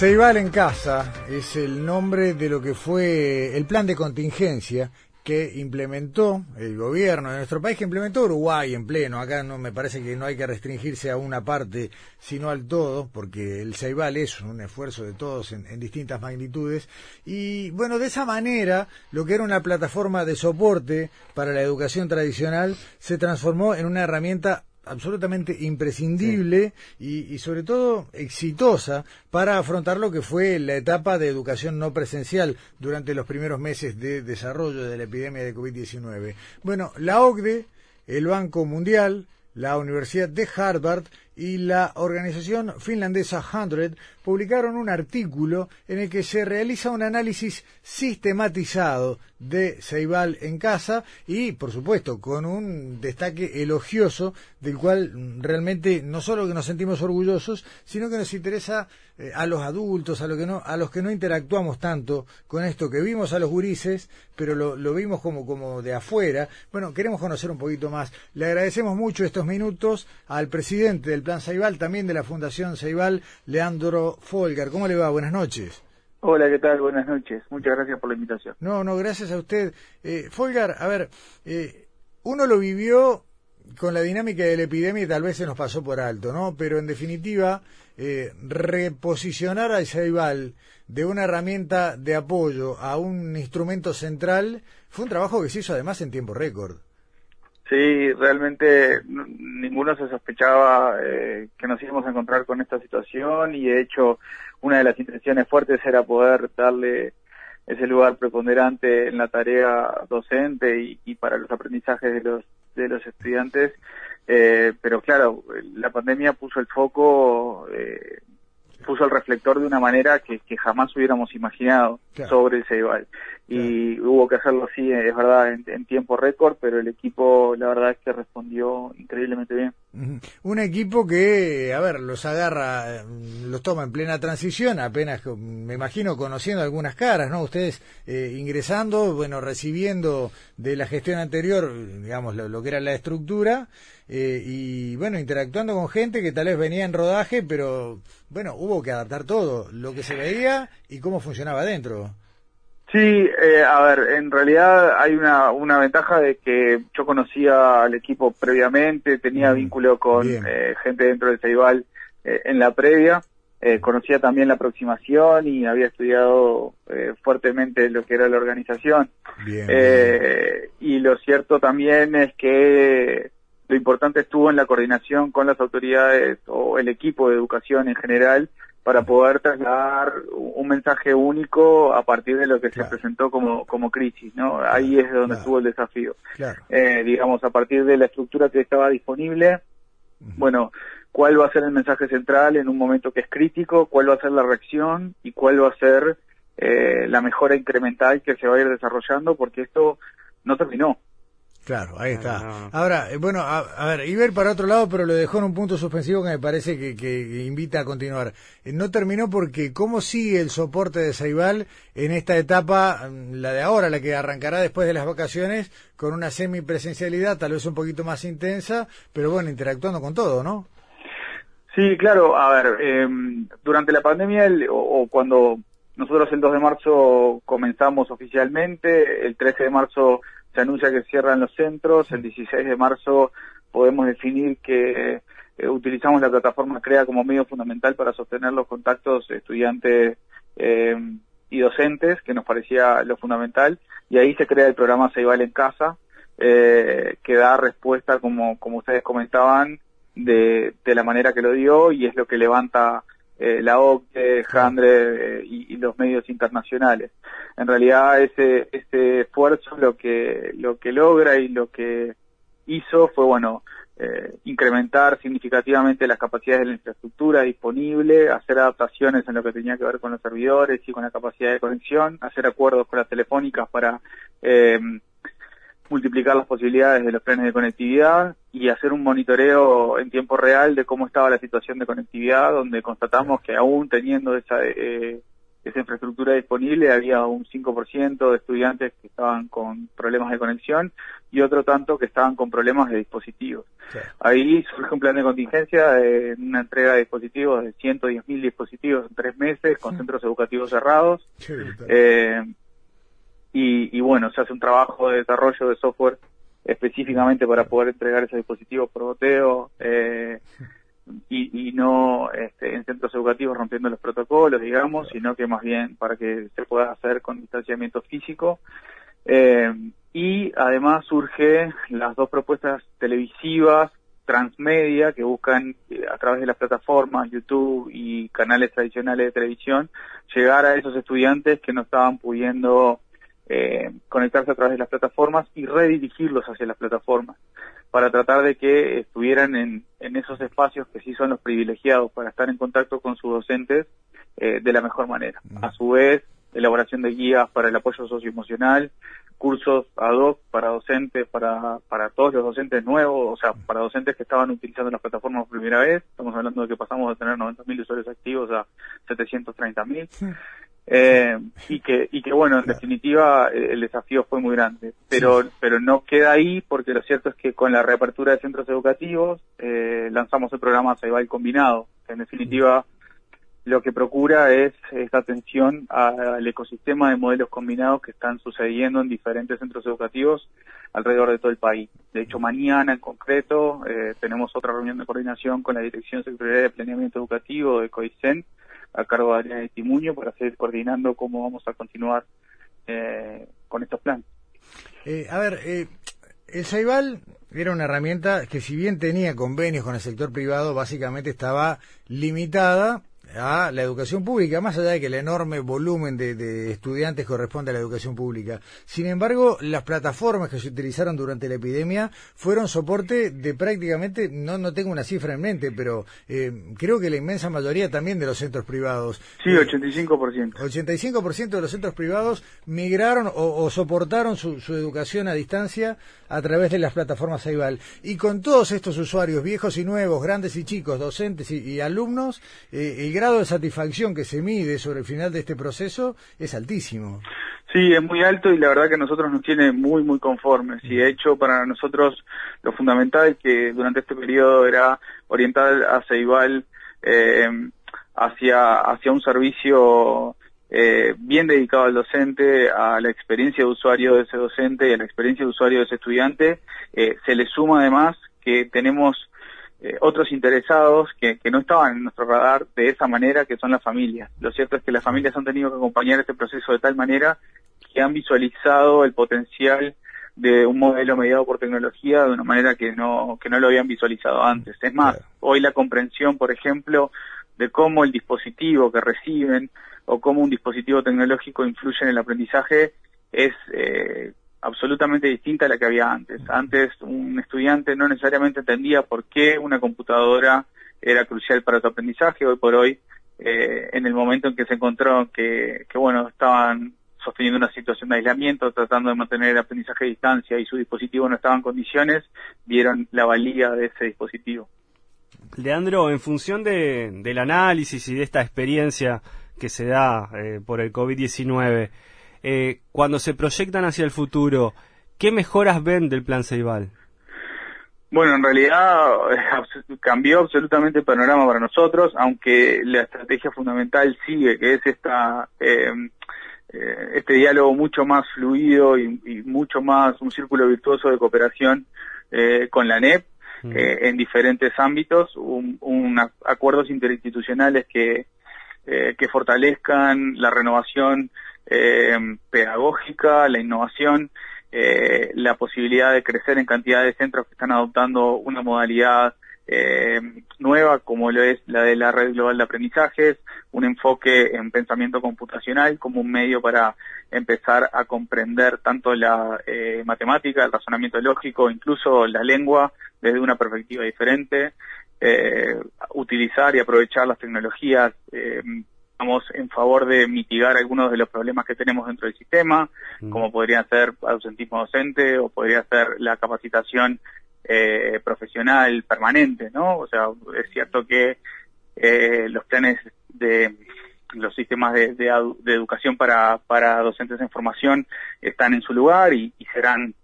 Ceibal en casa es el nombre de lo que fue el plan de contingencia que implementó el gobierno de nuestro país, que implementó Uruguay en pleno. Acá no me parece que no hay que restringirse a una parte, sino al todo, porque el Ceibal es un esfuerzo de todos en, en, distintas magnitudes. Y bueno, de esa manera, lo que era una plataforma de soporte para la educación tradicional se transformó en una herramienta absolutamente imprescindible sí. y, y, sobre todo exitosa para afrontar lo que fue la etapa de educación no presencial durante los primeros meses de desarrollo de la epidemia de COVID-19. Bueno, la OCDE, el Banco Mundial, la Universidad de Harvard y la organización finlandesa Hundred publicaron un artículo en el que se realiza un análisis sistematizado de Ceibal en casa y, por supuesto, con un destaque elogioso del cual realmente no solo que nos sentimos orgullosos, sino que nos interesa eh, a los adultos, a, lo que no, a los que no interactuamos tanto con esto, que vimos a los gurises, pero lo, lo vimos como, como de afuera. Bueno, queremos conocer un poquito más. Le agradecemos mucho estos minutos al presidente del Plan Ceibal, también de la Fundación Ceibal, Leandro Folgar. ¿Cómo le va? Buenas noches. Hola, ¿qué tal? Buenas noches. Muchas gracias por la invitación. No, no, gracias a usted. Eh, Folgar, a ver, eh, uno lo vivió con la dinámica de la epidemia y tal vez se nos pasó por alto, ¿no? Pero en definitiva, eh, reposicionar al Ceibal de una herramienta de apoyo a un instrumento central fue un trabajo que se hizo además en tiempo récord. Sí, realmente ninguno se sospechaba eh, que nos íbamos a encontrar con esta situación y de hecho una de las intenciones fuertes era poder darle ese lugar preponderante en la tarea docente y, y para los aprendizajes de los de los estudiantes, eh, pero claro, la pandemia puso el foco, eh, puso el reflector de una manera que, que jamás hubiéramos imaginado claro. sobre el Ceibal. Y claro. hubo que hacerlo así, es verdad, en, en tiempo récord, pero el equipo, la verdad es que respondió increíblemente bien. Un equipo que, a ver, los agarra, los toma en plena transición, apenas, me imagino, conociendo algunas caras, ¿no? Ustedes eh, ingresando, bueno, recibiendo de la gestión anterior, digamos, lo, lo que era la estructura, eh, y bueno, interactuando con gente que tal vez venía en rodaje, pero bueno, hubo que adaptar todo, lo que se veía y cómo funcionaba adentro. Sí, eh, a ver, en realidad hay una, una ventaja de que yo conocía al equipo previamente, tenía mm, vínculo con eh, gente dentro del Ceibal eh, en la previa, eh, conocía también la aproximación y había estudiado eh, fuertemente lo que era la organización. Bien, bien. Y lo cierto también es que lo importante estuvo en la coordinación con las autoridades o el equipo de educación en general para poder trasladar un mensaje único a partir de lo que claro. se presentó como, como crisis, ¿no? Ahí es donde claro. estuvo el desafío. Eh, digamos, a partir de la estructura que estaba disponible, uh -huh. bueno, cuál va a ser el mensaje central en un momento que es crítico, cuál va a ser la reacción y cuál va a ser eh, la mejora incremental que se va a ir desarrollando, porque esto no terminó. Claro, ahí está. No. Ahora, eh, bueno, a, a, ver, Iber para otro lado, pero lo dejó en un punto suspensivo que me parece que, que invita a continuar. Eh, no terminó porque cómo sigue el soporte de Ceibal en esta etapa, mm, la de ahora, la que arrancará después de las vacaciones, con una semipresencialidad tal vez un poquito más intensa, pero bueno, interactuando con todo, ¿no? Sí, claro. A ver, eh, durante la pandemia el, o, o cuando nosotros el 2 de marzo comenzamos oficialmente, el 13 de marzo se anuncia que cierran los centros, el 16 de marzo podemos definir que eh, utilizamos la plataforma CREA como medio fundamental para sostener los contactos estudiantes eh, y docentes, que nos parecía lo fundamental, y ahí se crea el programa Ceibal en Casa, eh, que da respuesta, como, como ustedes comentaban, de, de la manera que lo dio, y es lo que levanta eh, la OCDE, Handre eh, y, y, los medios internacionales. En realidad ese, ese esfuerzo lo que, lo que logra y lo que hizo fue, bueno, eh, incrementar significativamente las capacidades de la infraestructura disponible, hacer adaptaciones en lo que tenía que ver con los servidores y con la capacidad de conexión, hacer acuerdos con las telefónicas para eh, multiplicar las posibilidades de los planes de conectividad y hacer un monitoreo en tiempo real de cómo estaba la situación de conectividad, donde constatamos que aún teniendo esa, eh, esa infraestructura disponible había un 5% de estudiantes que estaban con problemas de conexión y otro tanto que estaban con problemas de dispositivos. Ahí surge un plan de contingencia de una entrega de dispositivos de 110.000 dispositivos en tres meses con centros educativos cerrados. Eh, y, y bueno, se hace un trabajo de desarrollo de software específicamente para poder entregar esos dispositivos por boteo. Eh, y, y no este, en centros educativos rompiendo los protocolos, digamos, sino que más bien para que se pueda hacer con distanciamiento físico. Eh, y además surge las dos propuestas televisivas transmedia que buscan eh, a través de las plataformas YouTube y canales tradicionales de televisión llegar a esos estudiantes que no estaban pudiendo eh, conectarse a través de las plataformas y redirigirlos hacia las plataformas para tratar de que estuvieran en, en esos espacios que sí son los privilegiados para estar en contacto con sus docentes eh, de la mejor manera. A su vez, elaboración de guías para el apoyo socioemocional, cursos ad hoc para docentes, para, para todos los docentes nuevos, o sea, para docentes que estaban utilizando las plataformas por primera vez. Estamos hablando de que pasamos de tener 90.000 usuarios activos a 730.000. Eh, y que y que bueno en definitiva eh, el desafío fue muy grande. Pero pero no queda ahí porque lo cierto es que con la reapertura de centros educativos eh, lanzamos el programa Ceibal combinado en definitiva lo que procura es esta atención al ecosistema de modelos combinados que están sucediendo en diferentes centros educativos alrededor de todo el país. De hecho, mañana en concreto eh, tenemos otra reunión de coordinación con la Dirección Secretaría de Planeamiento Educativo de COICEN a cargo de Adriana Timuño para seguir coordinando cómo vamos a continuar eh, con estos planes. Eh, a ver, eh, el Ceibal era una herramienta que si bien tenía convenios con el sector privado, básicamente estaba limitada a la educación pública, más allá de que el enorme volumen de, estudiantes corresponde a la educación pública. Sin embargo, las plataformas que se utilizaron durante la epidemia fueron soporte de prácticamente, no, no tengo una cifra en mente, pero eh, creo que la inmensa mayoría también de los centros privados. Sí, 85%. 85% de los centros privados migraron o, soportaron su, su, educación a distancia a través de las plataformas AIVAL. Y con todos estos usuarios, viejos y nuevos, grandes y chicos, docentes y, alumnos, eh, el grado de satisfacción que se mide sobre el final de este proceso es altísimo. Sí, es muy alto y la verdad que a nosotros nos tiene muy, muy conformes. Y de hecho, para nosotros lo fundamental que durante este periodo era orientar a Ceibal eh, hacia, hacia un servicio eh, bien dedicado al docente, a la experiencia de usuario de ese docente y a la experiencia de usuario de ese estudiante. Eh, se le suma además que tenemos eh, otros interesados que, que, no estaban en nuestro radar de esa manera, que son las familias. Lo cierto es que las familias han tenido que acompañar este proceso de tal manera que han visualizado el potencial de un modelo mediado por tecnología de una manera que no, que no lo habían visualizado antes. Es más, hoy la comprensión, por ejemplo, de cómo el dispositivo que reciben o cómo un dispositivo tecnológico influye en el aprendizaje es eh, absolutamente distinta a la que había antes. Antes un estudiante no necesariamente entendía por qué una computadora era crucial para su aprendizaje. Hoy por hoy, eh, en el momento en que se encontró que, bueno, estaban sosteniendo una situación de aislamiento, tratando de mantener el aprendizaje a distancia y su dispositivo no estaba en condiciones, vieron la valía de ese dispositivo. Leandro, en función de, del análisis y de esta experiencia que se da eh, por el COVID-19, eh, cuando se proyectan hacia el futuro, ¿qué mejoras ven del plan Ceibal? Bueno, en realidad eh, cambió absolutamente el panorama para nosotros, aunque la estrategia fundamental sigue, que es esta eh, este diálogo mucho más fluido y, mucho más un círculo virtuoso de cooperación con la NEP mm. en diferentes ámbitos, un, acuerdos interinstitucionales que que fortalezcan la renovación eh, pedagógica, la innovación, eh, la posibilidad de crecer en cantidad de centros que están adoptando una modalidad eh, nueva como lo es la de la red global de aprendizajes, un enfoque en pensamiento computacional como un medio para empezar a comprender tanto la eh, matemática, el razonamiento lógico, incluso la lengua desde una perspectiva diferente, eh, utilizar y aprovechar las tecnologías estamos en favor de mitigar algunos de los problemas que tenemos dentro del sistema, mm. como podría ser ausentismo docente o podría ser la capacitación eh, profesional permanente, ¿no? O sea, es cierto que eh, los planes de los sistemas de, de, educación para, para docentes en formación están en su lugar y, serán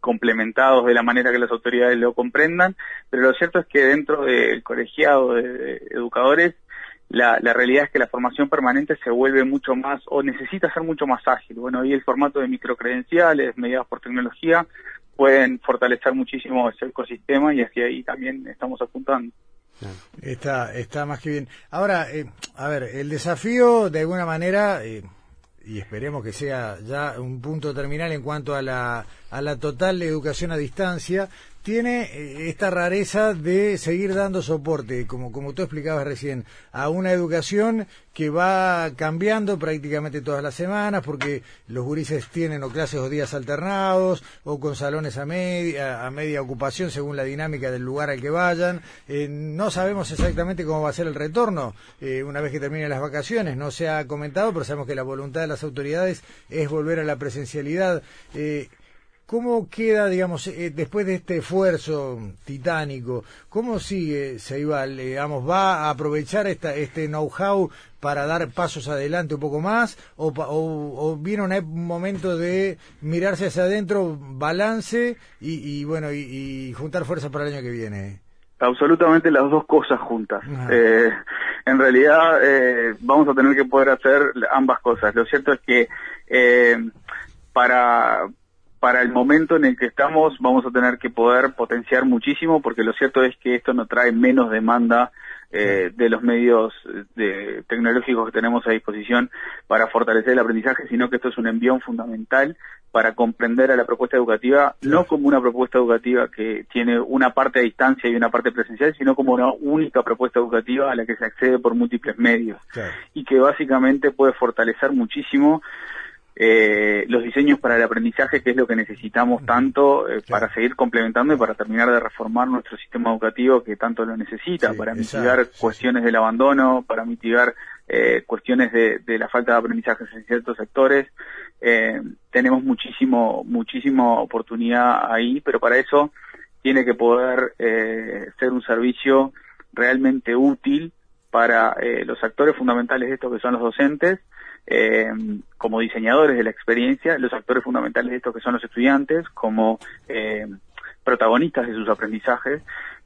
complementados de la manera que las autoridades lo comprendan, pero lo cierto es que dentro del colegiado de, educadores la, la, realidad es que la formación permanente se vuelve mucho más o necesita ser mucho más ágil. Bueno, hoy el formato de microcredenciales mediados por tecnología pueden fortalecer muchísimo ese ecosistema y hacia ahí también estamos apuntando. Está, está más que bien. Ahora, eh, a ver, el desafío de alguna manera, eh, y esperemos que sea ya un punto terminal en cuanto a la, a la total educación a distancia, tiene eh, esta rareza de seguir dando soporte, como, como tú explicabas recién, a una educación que va cambiando prácticamente todas las semanas, porque los gurises tienen o clases o días alternados, o con salones a media, a media ocupación según la dinámica del lugar al que vayan. Eh, no sabemos exactamente cómo va a ser el retorno eh, una vez que terminen las vacaciones, no se ha comentado, pero sabemos que la voluntad de las autoridades es volver a la presencialidad. ¿Cómo queda, digamos, eh, después de este esfuerzo titánico, cómo sigue Ceibal? Eh, digamos, ¿Va a aprovechar esta, este know-how para dar pasos adelante un poco más? ¿O, o, viene un momento de mirarse hacia adentro, balance y, bueno, y, juntar fuerzas para el año que viene? Absolutamente las dos cosas juntas. Eh, en realidad vamos a tener que poder hacer ambas cosas. Lo cierto es que para para el momento en el que estamos vamos a tener que poder potenciar muchísimo porque lo cierto es que esto no trae menos demanda eh, de los medios de, tecnológicos que tenemos a disposición para fortalecer el aprendizaje, sino que esto es un envión fundamental para comprender a la propuesta educativa, no como una propuesta educativa que tiene una parte a distancia y una parte presencial, sino como una única propuesta educativa a la que se accede por múltiples medios. Y que básicamente puede fortalecer muchísimo eh, los diseños para el aprendizaje, que es lo que necesitamos tanto eh, para seguir complementando y para terminar de reformar nuestro sistema educativo que tanto lo necesita, para mitigar cuestiones del abandono, para mitigar eh, cuestiones de, la falta de aprendizaje en ciertos sectores. Eh, tenemos muchísimo, muchísima oportunidad ahí, pero para eso tiene que poder ser un servicio realmente útil para los actores fundamentales de esto que son los docentes, eh, como diseñadores de la experiencia, los actores fundamentales de esto que son los estudiantes, como eh, protagonistas de sus aprendizajes,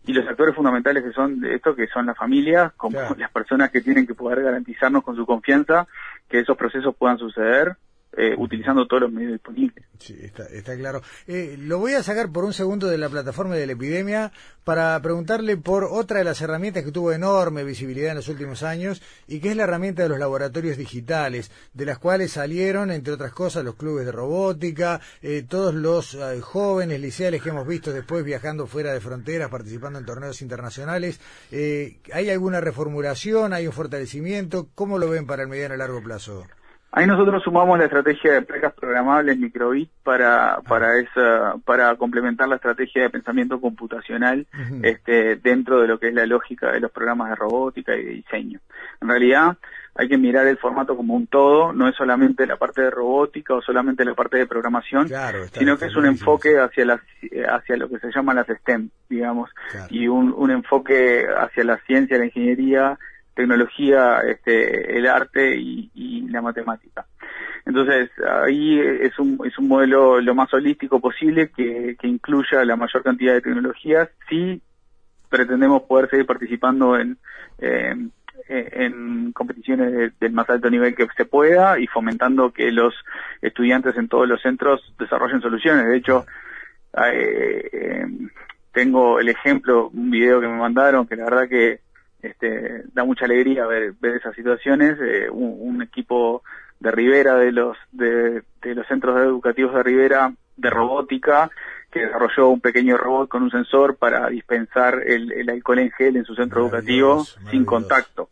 y los actores fundamentales que son de esto que son las familias, como las personas que tienen que poder garantizarnos con su confianza que esos procesos puedan suceder eh, utilizando todos los medios disponibles. Sí, está, está claro. Eh, lo voy a sacar por un segundo de la plataforma de la epidemia para preguntarle por otra de las herramientas que tuvo enorme visibilidad en los últimos años y que es la herramienta de los laboratorios digitales, de las cuales salieron, entre otras cosas, los clubes de robótica, eh, todos los jóvenes liceales que hemos visto después viajando fuera de fronteras, participando en torneos internacionales. ¿Hay alguna reformulación? ¿Hay un fortalecimiento? ¿Cómo lo ven para el mediano y largo plazo? Ahí nosotros sumamos la estrategia de placas programables microbit para para esa para complementar la estrategia de pensamiento computacional este dentro de lo que es la lógica de los programas de robótica y de diseño. En realidad hay que mirar el formato como un todo, no es solamente la parte de robótica o solamente la parte de programación, sino que es un enfoque hacia las hacia lo que se llama las STEM, digamos, y un, un enfoque hacia la ciencia, la ingeniería tecnología, este, el arte y, la matemática. Entonces, ahí es un, es un modelo lo más holístico posible que, incluya la mayor cantidad de tecnologías. Si pretendemos poder seguir participando en, en competiciones del más alto nivel que se pueda y fomentando que los estudiantes en todos los centros desarrollen soluciones. De hecho, eh, eh, tengo el ejemplo, un video que me mandaron, que la verdad que este, da mucha alegría ver, ver esas situaciones. Eh, un, equipo de Rivera, de los, de, los centros educativos de Rivera, de robótica, que desarrolló un pequeño robot con un sensor para dispensar el, alcohol en gel en su centro educativo sin contacto.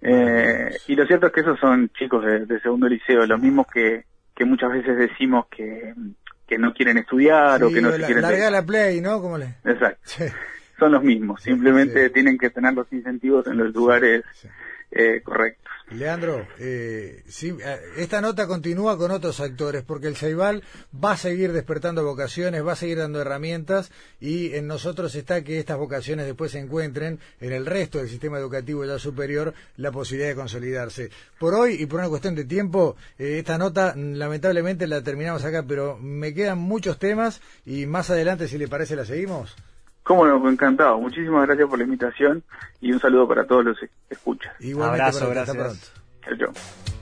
Eh, y lo cierto es que esos son chicos de, segundo liceo, los mismos que, que muchas veces decimos que, que no quieren estudiar o que no se quieren... Larga la play, ¿no? ¿Cómo le... Exacto son los mismos, simplemente tienen que tener los incentivos en los lugares eh, correctos. Leandro, eh, sí, eh, esta nota continúa con otros actores, porque el Ceibal va a seguir despertando vocaciones, va a seguir dando herramientas y en nosotros está que estas vocaciones después se encuentren en el resto del sistema educativo ya superior la posibilidad de consolidarse. Por hoy y por una cuestión de tiempo, eh, esta nota lamentablemente la terminamos acá, pero me quedan muchos temas y más adelante, si le parece, la seguimos. Cómo no, encantado. Muchísimas gracias por la invitación y un saludo para todos los que escuchan. Igualmente, Abrazo, pronto. Hasta gracias. pronto. Chao, chao.